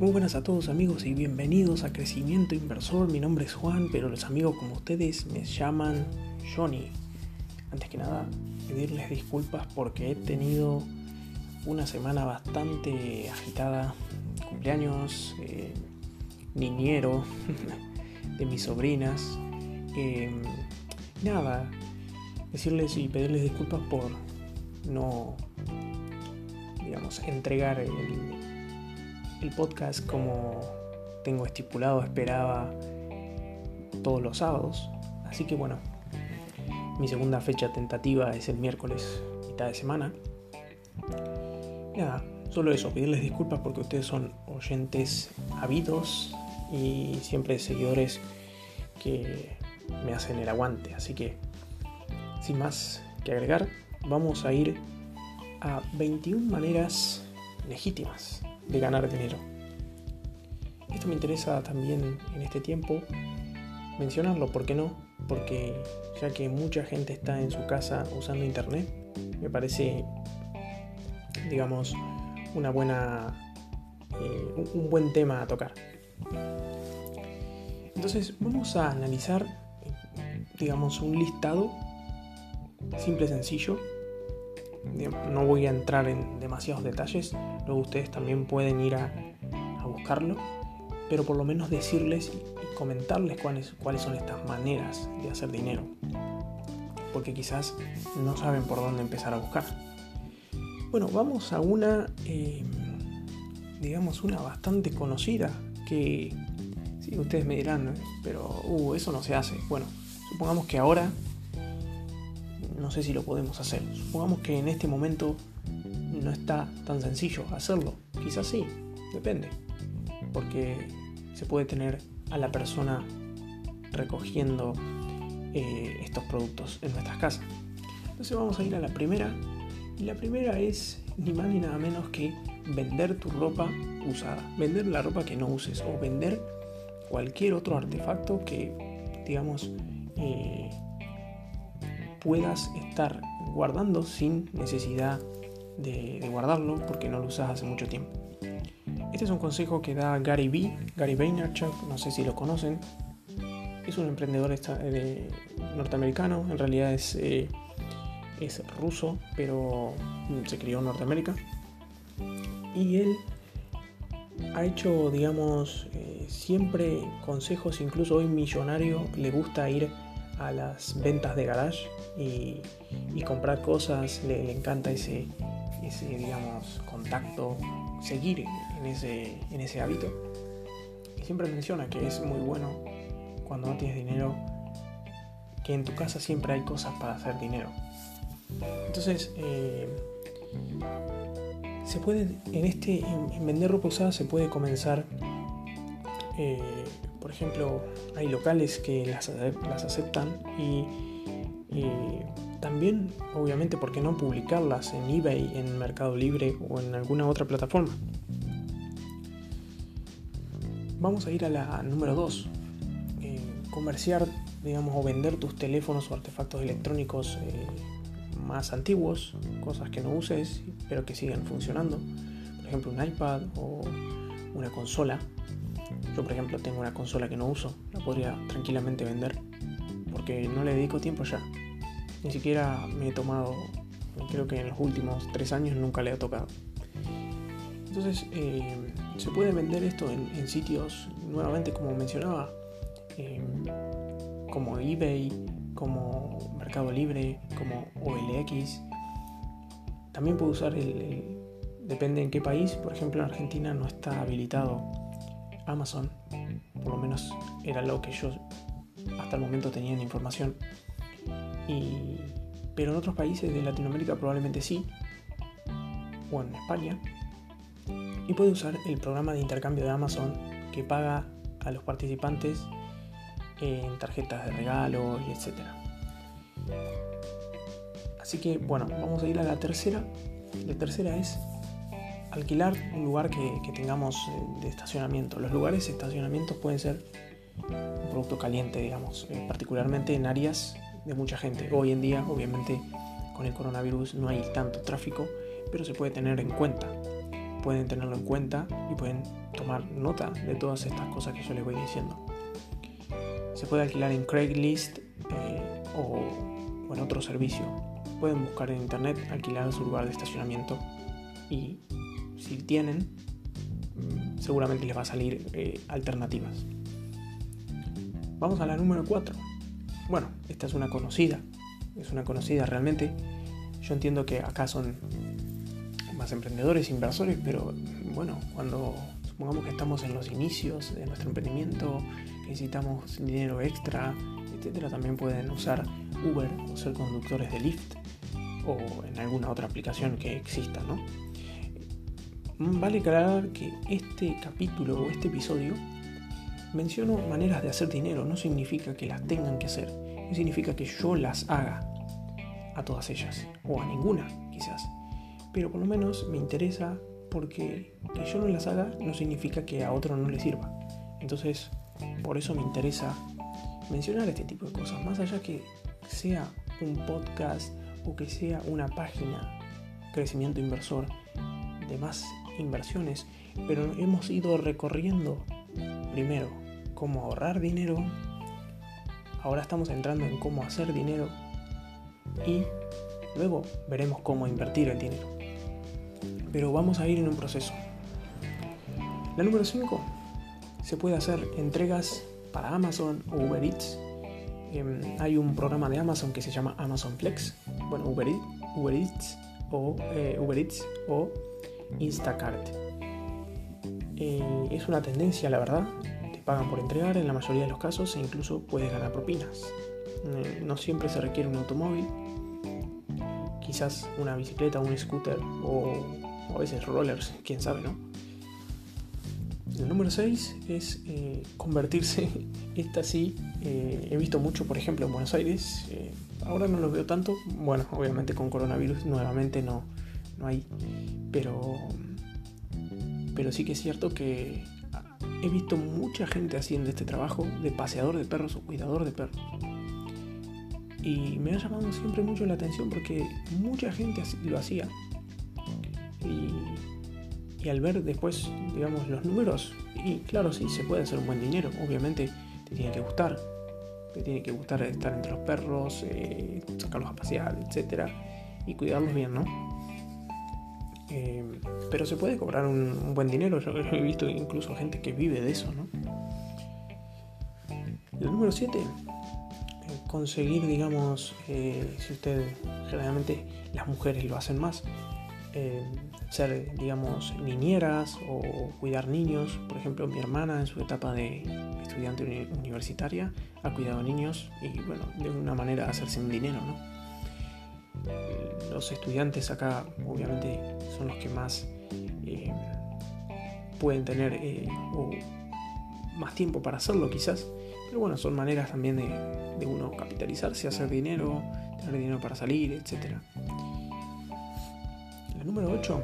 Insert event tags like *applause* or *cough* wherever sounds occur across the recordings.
Muy buenas a todos amigos y bienvenidos a Crecimiento Inversor. Mi nombre es Juan, pero los amigos como ustedes me llaman Johnny. Antes que nada, pedirles disculpas porque he tenido una semana bastante agitada. Cumpleaños, eh, niñero *laughs* de mis sobrinas. Em, nada, decirles y pedirles disculpas por no, digamos, entregar el el podcast como tengo estipulado, esperaba todos los sábados. Así que bueno, mi segunda fecha tentativa es el miércoles, mitad de semana. Nada, solo eso, pedirles disculpas porque ustedes son oyentes habidos y siempre seguidores que me hacen el aguante. Así que, sin más que agregar, vamos a ir a 21 maneras legítimas de ganar dinero. Esto me interesa también en este tiempo mencionarlo, ¿por qué no? Porque ya que mucha gente está en su casa usando internet, me parece, digamos, una buena, eh, un buen tema a tocar. Entonces vamos a analizar, digamos, un listado simple, sencillo, no voy a entrar en demasiados detalles, luego ustedes también pueden ir a, buscarlo, pero por lo menos decirles y comentarles cuáles, cuáles son estas maneras de hacer dinero, porque quizás no saben por dónde empezar a buscar. Bueno, vamos a una, eh, digamos, una bastante conocida que, sí, ustedes me dirán, pero uh, eso no se hace. Bueno, supongamos que ahora no sé si lo podemos hacer. Supongamos que en este momento no está tan sencillo hacerlo. Quizás sí, depende. Porque se puede tener a la persona recogiendo eh, estos productos en nuestras casas. Entonces vamos a ir a la primera. Y la primera es ni más ni nada menos que vender tu ropa usada. Vender la ropa que no uses o vender cualquier otro artefacto que, digamos, eh, puedas estar guardando sin necesidad de, guardarlo porque no lo usas hace mucho tiempo. Este es un consejo que da Gary V, Gary Vaynerchuk, no sé si lo conocen. Es un emprendedor norteamericano, en realidad es, eh, es ruso, pero se crió en Norteamérica. Y él ha hecho, digamos, eh, siempre consejos, incluso hoy millonario, le gusta ir a las ventas de garage y, comprar cosas, le, encanta ese, ese, digamos, contacto, seguir en ese, en ese hábito. Y siempre menciona que es muy bueno cuando no tienes dinero, que en tu casa siempre hay cosas para hacer dinero. Entonces, eh, se puede, en este, en, vender ropa usada se puede comenzar eh, por ejemplo, hay locales que las, aceptan y, también, obviamente, ¿por qué no publicarlas en eBay, en Mercado Libre o en alguna otra plataforma? Vamos a ir a la número 2. Eh, comerciar, digamos, o vender tus teléfonos o artefactos electrónicos eh, más antiguos, cosas que no uses, pero que sigan funcionando. Por ejemplo, un iPad o una consola yo, por ejemplo, tengo una consola que no uso, la podría tranquilamente vender porque no le dedico tiempo ya. Ni siquiera me he tomado, creo que en los últimos tres años nunca le he tocado. Entonces, eh, se puede vender esto en, sitios, nuevamente como mencionaba, em, como eBay, como Mercado Libre, como OLX. También puedo usar el, depende en qué país, por ejemplo en Argentina no está habilitado Amazon, por lo menos era lo que yo hasta el momento tenía en información. Y, pero en otros países de Latinoamérica probablemente sí, o en España. Y puede usar el programa de intercambio de Amazon que paga a los participantes en tarjetas de regalo y etc. Así que bueno, vamos a ir a la tercera. La tercera es alquilar un lugar que, tengamos eh, de estacionamiento. Los lugares de estacionamiento pueden ser un producto caliente, digamos, eh, particularmente en áreas de mucha gente. Hoy en día, obviamente, con el coronavirus no hay tanto tráfico, pero se puede tener en cuenta. pueden tenerlo en cuenta y pueden tomar nota de todas estas cosas que yo les voy diciendo. Se puede alquilar en Craigslist eh, o, en otro servicio. Pueden buscar en internet alquilar su lugar de estacionamiento y si tienen, mm, seguramente les va a salir eh, alternativas. Vamos a la número 4. Bueno, esta es una conocida, es una conocida realmente. Yo entiendo que acá son más emprendedores, inversores, pero bueno, cuando supongamos que estamos en los inicios de nuestro emprendimiento, necesitamos dinero extra, etcétera, también pueden usar Uber o ser conductores de Lyft o en alguna otra aplicación que exista, ¿no? Vale aclarar que este capítulo o este episodio menciono maneras de hacer dinero, no significa que las tengan que hacer, significa que yo las haga a todas ellas o a ninguna, quizás pero por lo menos me interesa porque que yo no las haga no significa que a otro no le sirva. Entonces, por eso me interesa mencionar este tipo de cosas, más allá que sea un podcast o que sea una página crecimiento inversor de más inversiones, pero hemos ido recorriendo primero cómo ahorrar dinero, ahora estamos entrando en cómo hacer dinero y luego veremos cómo invertir el dinero pero vamos a ir en un proceso. La número 5, se puede hacer entregas para Amazon o Uber Eats. Em, hay un programa de Amazon que se llama Amazon Flex, bueno, Uber, o eh, Uber Eats o Instacart. Eh, es una tendencia, la verdad. Te pagan por entregar en la mayoría de los casos e incluso puedes ganar propinas. Eh, no siempre se requiere un automóvil, quizás una bicicleta, un scooter o a veces rollers, quién sabe, ¿no? El número 6 es eh, convertirse, *laughs* esta sí, he visto mucho, por ejemplo, en Buenos Aires, ahora no lo veo tanto, bueno, obviamente con coronavirus nuevamente no, no hay, pero, pero sí que es cierto que he visto mucha gente haciendo este trabajo de paseador de perros o cuidador de perros. Y me ha llamado siempre mucho la atención porque mucha gente lo hacía y, al ver después, digamos, los números, y claro, sí, se puede hacer un buen dinero. Obviamente te tiene que gustar. Te tiene que gustar estar entre los perros, eh, sacarlos a pasear, etc. Y cuidarlos bien, ¿no? Eh, pero se puede cobrar un, buen dinero. Yo he visto incluso gente que vive de eso, ¿no? El número 7, eh, conseguir, digamos, si usted, generalmente las mujeres lo hacen más, ser, digamos, niñeras o cuidar niños. Por ejemplo, mi hermana en su etapa de estudiante universitaria ha cuidado niños y, bueno, de una manera hacerse un dinero, ¿no? Los estudiantes acá, obviamente, son los que más eh, pueden tener eh, más tiempo para hacerlo, quizás. Pero bueno, son maneras también de, uno capitalizarse, hacer dinero, tener dinero para salir, etcétera. La número 8,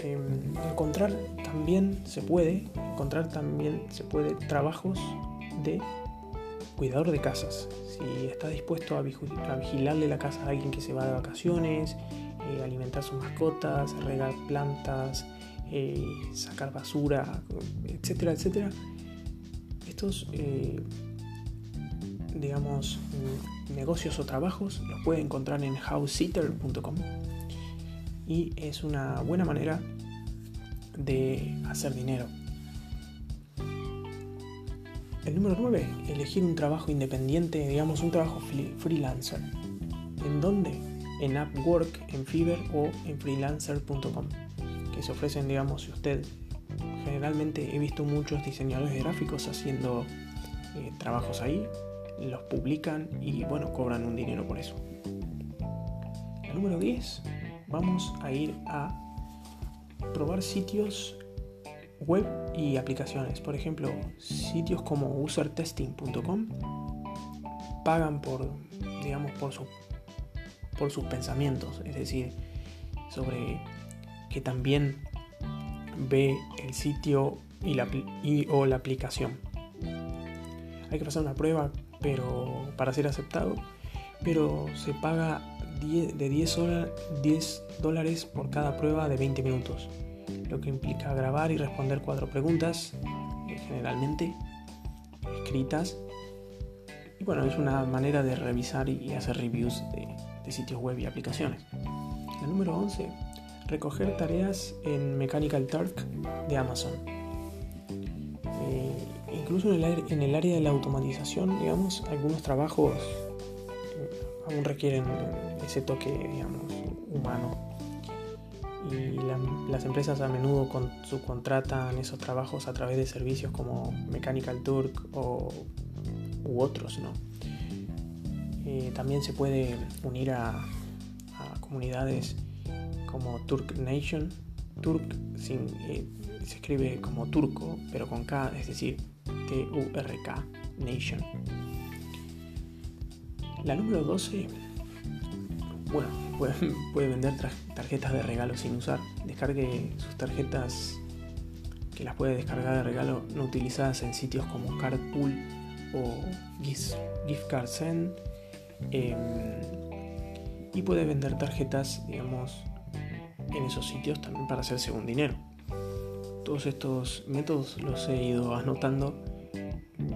em, encontrar también se puede, encontrar también se puede trabajos de cuidador de casas. Si está dispuesto a, vigilarle la casa a alguien que se va de vacaciones, eh, alimentar sus mascotas, regar plantas, eh, sacar basura, etcétera, etcétera. Estos, eh, digamos, negocios o trabajos los puede encontrar en housesitter.com y es una buena manera de hacer dinero. El número 9, elegir un trabajo independiente, digamos un trabajo freelancer. ¿En dónde? En Upwork, en Fiverr o en freelancer.com, que se ofrecen, digamos, si usted generalmente he visto muchos diseñadores gráficos haciendo eh, trabajos ahí, los publican y bueno, cobran un dinero por eso. El número 10, vamos a ir a probar sitios web y aplicaciones. Por ejemplo, sitios como usertesting.com pagan por, digamos, por, su, por sus pensamientos, es decir, sobre que también ve el sitio y, la, o la aplicación. Hay que pasar una prueba, pero para ser aceptado, pero se paga de 10, 10 dólares por cada prueba de 20 minutos. Lo que implica grabar y responder cuatro preguntas, eh, generalmente escritas. Y bueno, es una manera de revisar y hacer reviews de, sitios web y aplicaciones. La número 11, recoger tareas en Mechanical Turk de Amazon. Eh, incluso en el, área de la automatización, digamos, algunos trabajos eh, aún requieren ese toque, digamos, humano y las empresas a menudo subcontratan esos trabajos a través de servicios como Mechanical Turk o, u otros. ¿no? Eh, también se puede unir a, comunidades como Turk Nation. Turk eh, se escribe como turco, pero con K, es decir, T-U-R-K, Nation. La número 12, bueno, puede, *laughs* vender tarjetas de regalo sin usar. Descargue sus tarjetas que las puede descargar de regalo no utilizadas en sitios como Cardpool o Gift, Card Send. Em, y puede vender tarjetas, digamos, en esos sitios también para hacerse un dinero. Todos estos métodos los he ido anotando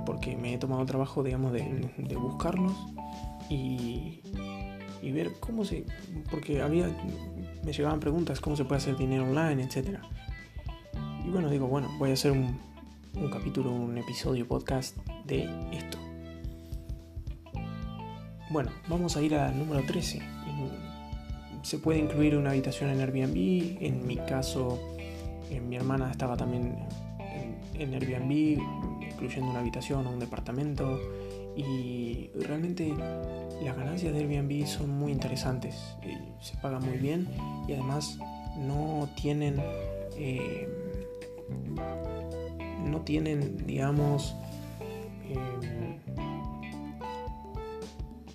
porque me he tomado trabajo, digamos, de, de buscarlos y, y ver cómo se... porque había... me llegaban preguntas, cómo se puede hacer dinero online, etc. Y bueno, digo, bueno, voy a hacer un, un capítulo, un episodio podcast de esto. Bueno, vamos a ir al número 13. Se puede incluir una habitación en Airbnb. En mi caso, mi hermana estaba también en, en Airbnb, incluyendo una habitación o un departamento. Y realmente las ganancias de Airbnb son muy interesantes, eh, se pagan muy bien y además no tienen, eh, no tienen, digamos, eh,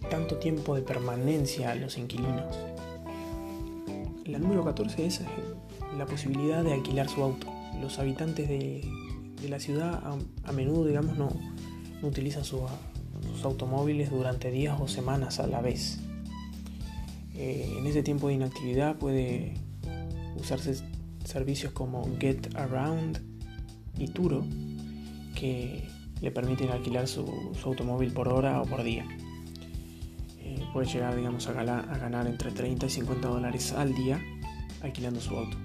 tanto tiempo de permanencia a los inquilinos. La número 14 es la posibilidad de alquilar su auto. Los habitantes de, la ciudad a, menudo, digamos, no, no utilizan su, automóviles durante días o semanas a la vez. Eh, en ese tiempo de inactividad puede usarse servicios como Get Around y Turo que le permiten alquilar su, automóvil por hora o por día. Eh, puede llegar digamos, a, a ganar entre 30 y 50 dólares al día alquilando su auto.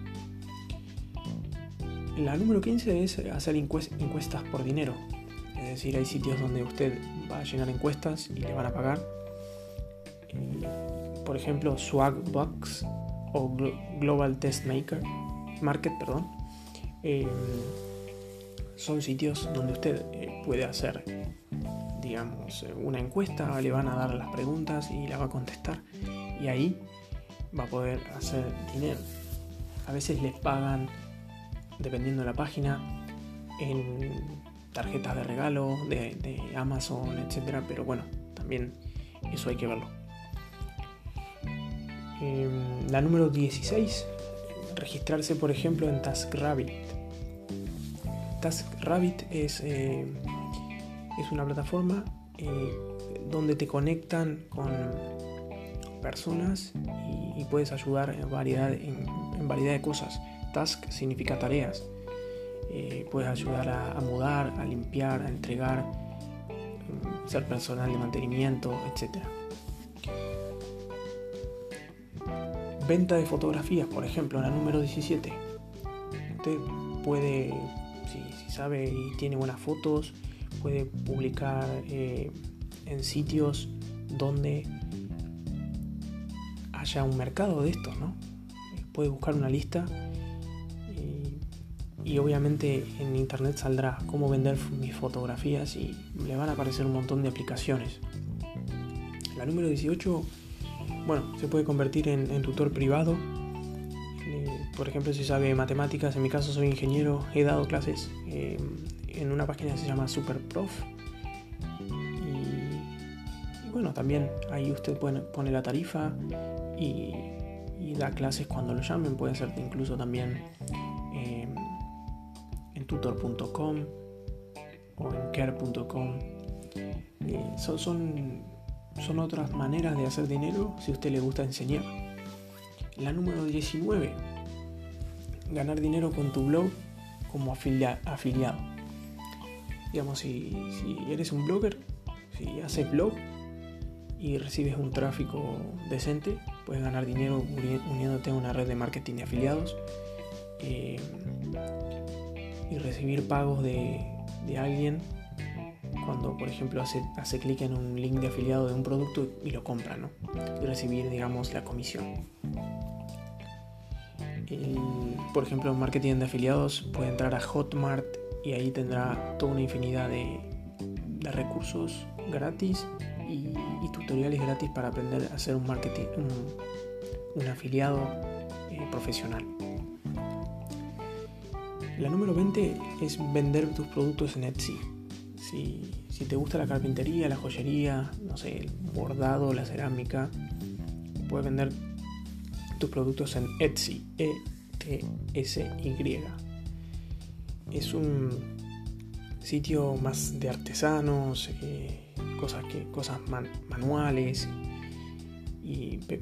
La número 15 es hacer encuestas por dinero. Es decir, hay sitios donde usted va a llenar encuestas y le van a pagar. Eh, por ejemplo, Swagbox o Global Test Maker, Market, perdón. Eh, son sitios donde usted eh, puede hacer, digamos, una encuesta, le van a dar las preguntas y la va a contestar. Y ahí va a poder hacer dinero. A veces les pagan, dependiendo de la página, en tarjetas de regalo de, Amazon, etcétera, pero bueno, también eso hay que verlo. Em, la número 16, registrarse por ejemplo en TaskRabbit. TaskRabbit es, eh, es una plataforma eh, donde te conectan con personas y, puedes ayudar en variedad, en variedad de cosas. Task significa tareas eh, puedes ayudar a, mudar, a limpiar, a entregar, mm, ser personal de mantenimiento, etc. Venta de fotografías, por ejemplo, la número 17. Usted puede, si, sabe y tiene buenas fotos, puede publicar eh, en sitios donde haya un mercado de estos, ¿no? Puede buscar una lista y obviamente en internet saldrá cómo vender mis fotografías y le van a aparecer un montón de aplicaciones. La número 18, bueno, se puede convertir en, tutor privado. Eh, por ejemplo, si sabe matemáticas, en mi caso soy ingeniero, he dado clases eh, en una página que se llama Superprof. Y, y bueno, también ahí usted pone, la tarifa y, da clases cuando lo llamen. Puede ser incluso también tutor.com o en care.com. Eh, son, son, son otras maneras de hacer dinero si a usted le gusta enseñar. La número 19, ganar dinero con tu blog como afiliado. Digamos, si, eres un blogger, si haces blog y recibes un tráfico decente, puedes ganar dinero uniéndote a una red de marketing de afiliados eh, y recibir pagos de, de alguien cuando, por ejemplo, hace, hace clic en un link de afiliado de un producto y lo compra, ¿no? Y recibir, digamos, la comisión. por ejemplo, en marketing de afiliados puede entrar a Hotmart y ahí tendrá toda una infinidad de, recursos gratis y, tutoriales gratis para aprender a hacer un marketing, un, afiliado eh, profesional. La número 20 es vender tus productos en Etsy. Si, te gusta la carpintería, la joyería, no sé, el bordado, la cerámica, puedes vender tus productos en Etsy, E-T-S-Y. Es un sitio más de artesanos, eh, cosas, que, cosas manuales,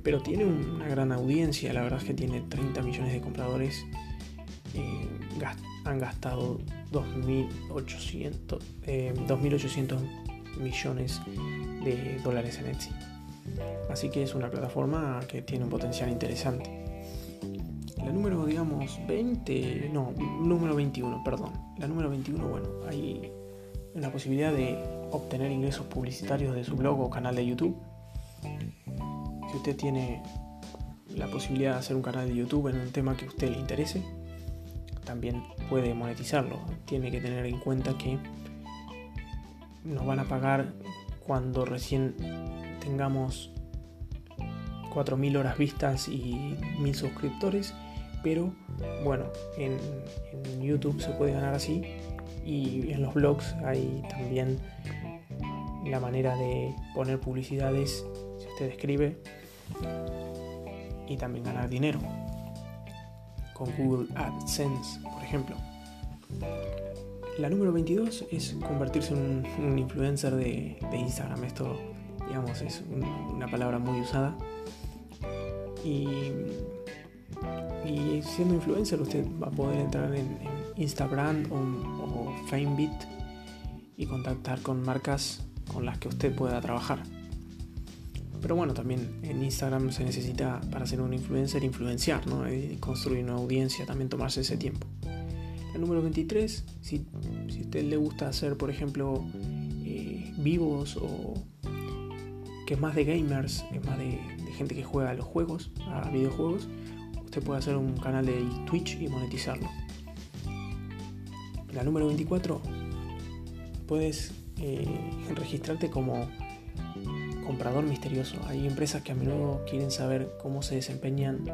pero tiene una gran audiencia, la verdad es que tiene 30 millones de compradores, eh, han gastado 2.800 eh, millones de dólares en Etsy. Así que es una plataforma que tiene un potencial interesante. La número, digamos, 20, no, número 21, perdón. La número 21, bueno, hay la posibilidad de obtener ingresos publicitarios de su blog o canal de YouTube. Si usted tiene la posibilidad de hacer un canal de YouTube en un tema que a usted le interese, también puede monetizarlo. Tiene que tener en cuenta que nos van a pagar cuando recién tengamos 4.000 horas vistas y 1.000 suscriptores, pero bueno, en, en, YouTube se puede ganar así y en los blogs hay también la manera de poner publicidades si usted escribe y también ganar dinero con Google AdSense, por ejemplo. La número 22 es convertirse en un, influencer de, Instagram. Esto, digamos, es una palabra muy usada. Y, siendo influencer usted va a poder entrar en, Instagram o, o FameBit y contactar con marcas con las que usted pueda trabajar. Pero bueno, también en Instagram se necesita para ser un influencer influenciar, ¿no? construir una audiencia, también tomarse ese tiempo. El número 23, si, si a usted le gusta hacer, por ejemplo, eh, vivos o que es más de gamers, es más de, gente que juega a los juegos, a videojuegos, usted puede hacer un canal de Twitch y monetizarlo. La número 24, puedes eh, registrarte como comprador misterioso. Hay empresas que a menudo quieren saber cómo se desempeñan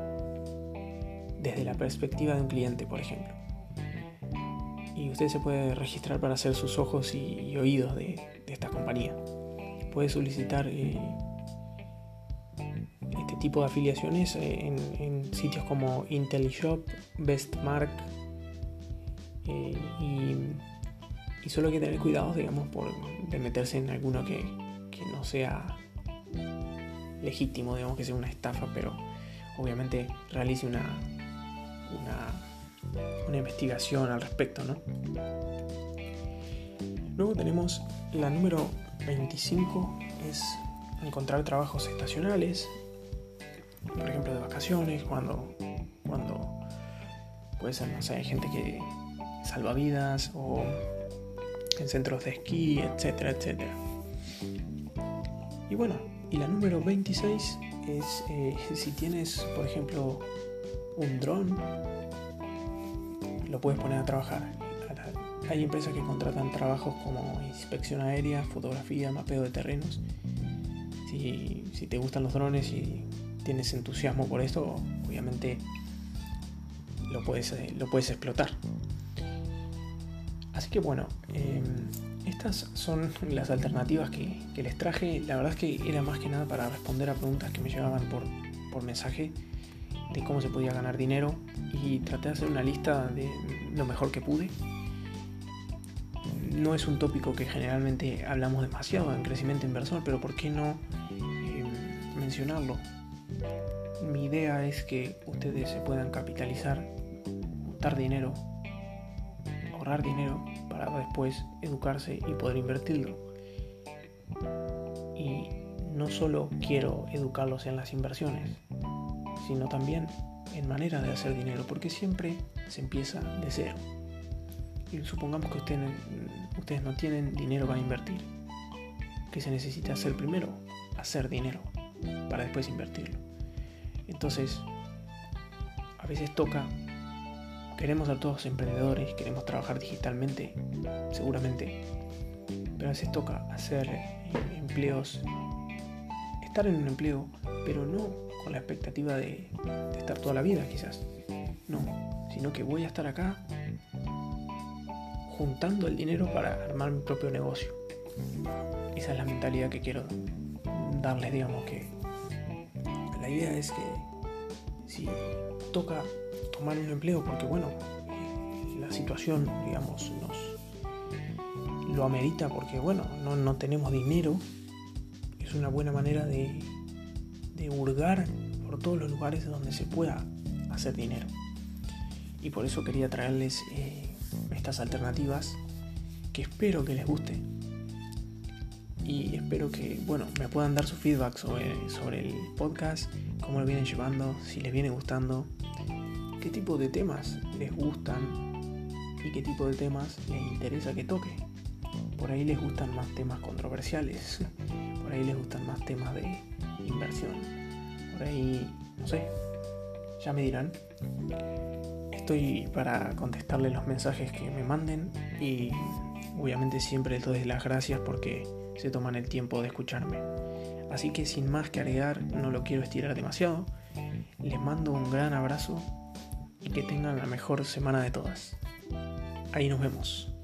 desde la perspectiva de un cliente, por ejemplo. Y usted se puede registrar para hacer sus ojos y, oídos de, esta compañía. Puede solicitar eh, este tipo de afiliaciones eh, en, sitios como IntelliShop, Bestmark eh, y, solo hay que tener cuidado, digamos, por, de meterse en alguno que, que no sea legítimo, digamos que sea una estafa, pero obviamente realice una, una, investigación al respecto, ¿no? Luego tenemos la número 25, es encontrar trabajos estacionales, por ejemplo de vacaciones, cuando, cuando puede ser, no hay gente que salva vidas o en centros de esquí, etcétera, etcétera. Y bueno, y la número 26 es eh, si tienes, por ejemplo, un dron, lo puedes poner a trabajar. Hay empresas que contratan trabajos como inspección aérea, fotografía, mapeo de terrenos. Si, si te gustan los drones y tienes entusiasmo por esto, obviamente lo puedes, eh, lo puedes explotar. Así que bueno, em, estas son las alternativas que, les traje. La verdad es que era más que nada para responder a preguntas que me llegaban por, por mensaje de cómo se podía ganar dinero y traté de hacer una lista de lo mejor que pude. No es un tópico que generalmente hablamos demasiado en crecimiento inversor, pero ¿por qué no em, mencionarlo? Mi idea es que ustedes se puedan capitalizar juntar dinero, dinero para después educarse y poder invertirlo. Y no solo quiero educarlos en las inversiones, sino también en manera de hacer dinero, porque siempre se empieza de cero. Y supongamos que ustedes, ustedes no tienen dinero para invertir. ¿Qué se necesita hacer primero? Hacer dinero para después invertirlo. Entonces, a veces toca, queremos ser todos emprendedores, queremos trabajar digitalmente, seguramente, pero a veces toca hacer empleos, estar en un empleo, pero no con la expectativa de, de estar toda la vida quizás, no, sino que voy a estar acá juntando el dinero para armar mi propio negocio. Esa es la mentalidad que quiero darles, digamos que. La idea es que si toca tomar un empleo porque bueno, la situación, digamos, nos lo amerita porque bueno, no, no tenemos dinero, es una buena manera de, de hurgar por todos los lugares donde se pueda hacer dinero. Y por eso quería traerles eh, estas alternativas que espero que les guste. Y espero que, bueno, me puedan dar su feedback sobre, sobre el podcast, cómo lo vienen llevando, si les viene gustando, qué tipo de temas les gustan y qué tipo de temas les interesa que toque. Por ahí les gustan más temas controversiales, *laughs* por ahí les gustan más temas de inversión, por ahí, no sé, ya me dirán. Estoy para contestarles los mensajes que me manden y obviamente siempre les doy las gracias porque se toman el tiempo de escucharme. Así que sin más que agregar, no lo quiero estirar demasiado. Les mando un gran abrazo y que tengan la mejor semana de todas. Ahí nos vemos.